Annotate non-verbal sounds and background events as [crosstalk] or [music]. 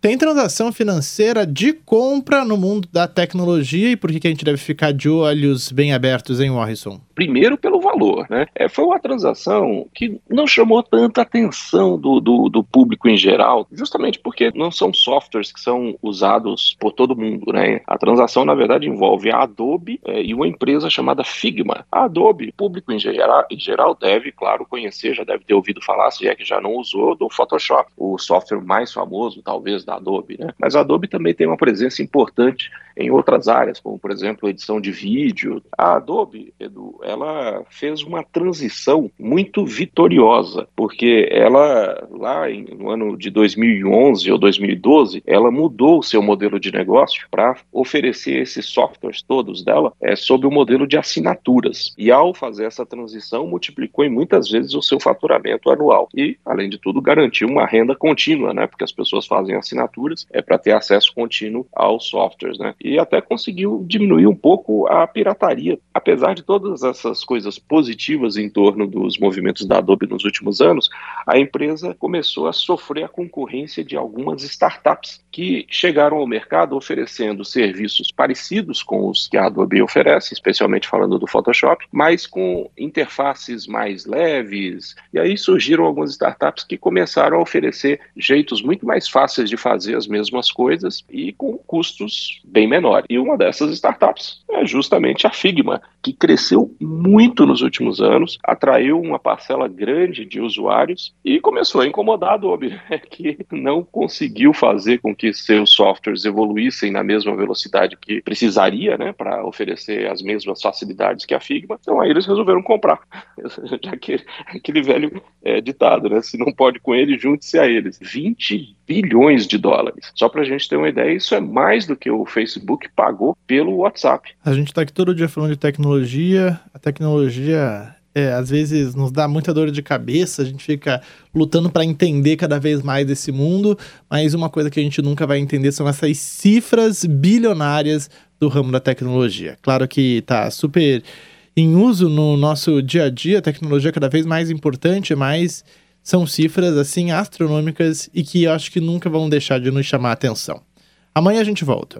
Tem transação financeira de compra no mundo da tecnologia e por que, a gente deve ficar de olhos bem abertos, em Morrison? Primeiro pelo valor, né? É, foi uma transação que não chamou tanta atenção do, do, do, público em geral, justamente porque não são softwares que são usados por todo mundo, né? A transação, na verdade, envolve a Adobe é, e uma empresa chamada Figma. A Adobe, público em geral, em geral deve, claro, conhecer, já deve ter ouvido falar, se é que já não usou, do Photoshop, o software mais famoso, talvez, da Adobe, né? Mas a Adobe também tem uma presença importante em outras áreas, como por exemplo edição de vídeo. A Adobe, Edu, ela fez uma transição muito vitoriosa, porque ela lá em, no ano de 2011 ou 2012, ela mudou o seu modelo de negócio para oferecer esses softwares todos dela é, sob o modelo de assinaturas. E ao fazer essa transição, multiplicou em muitas vezes o seu faturamento anual e, além de tudo, garantiu uma renda contínua, né? Porque as pessoas fazem assinaturas assinaturas é para ter acesso contínuo aos softwares, né? E até conseguiu diminuir um pouco a pirataria, apesar de todas essas coisas positivas em torno dos movimentos da Adobe nos últimos anos, a empresa começou a sofrer a concorrência de algumas startups que chegaram ao mercado oferecendo serviços parecidos com os que a Adobe oferece, especialmente falando do Photoshop, mas com interfaces mais leves. E aí surgiram algumas startups que começaram a oferecer jeitos muito mais fáceis de fazer as mesmas coisas e com custos bem menores. E uma dessas startups é justamente a Figma, que cresceu muito nos últimos anos, atraiu uma parcela grande de usuários e começou a incomodar a Adobe, né, [laughs] que não conseguiu fazer com que seus softwares evoluíssem na mesma velocidade que precisaria, né, para oferecer as mesmas facilidades que a Figma. Então aí eles resolveram comprar, [laughs] que aquele velho é, ditado, né, se não pode com ele, junte-se a eles. 20 bilhões de dólares. Só para a gente ter uma ideia, isso é mais do que o Facebook pagou pelo WhatsApp. A gente está aqui todo dia falando de tecnologia. A tecnologia é, às vezes nos dá muita dor de cabeça, a gente fica lutando para entender cada vez mais desse mundo, mas uma coisa que a gente nunca vai entender são essas cifras bilionárias do ramo da tecnologia. Claro que está super em uso no nosso dia a dia, a tecnologia é cada vez mais importante, mas são cifras assim astronômicas e que eu acho que nunca vão deixar de nos chamar a atenção. Amanhã a gente volta.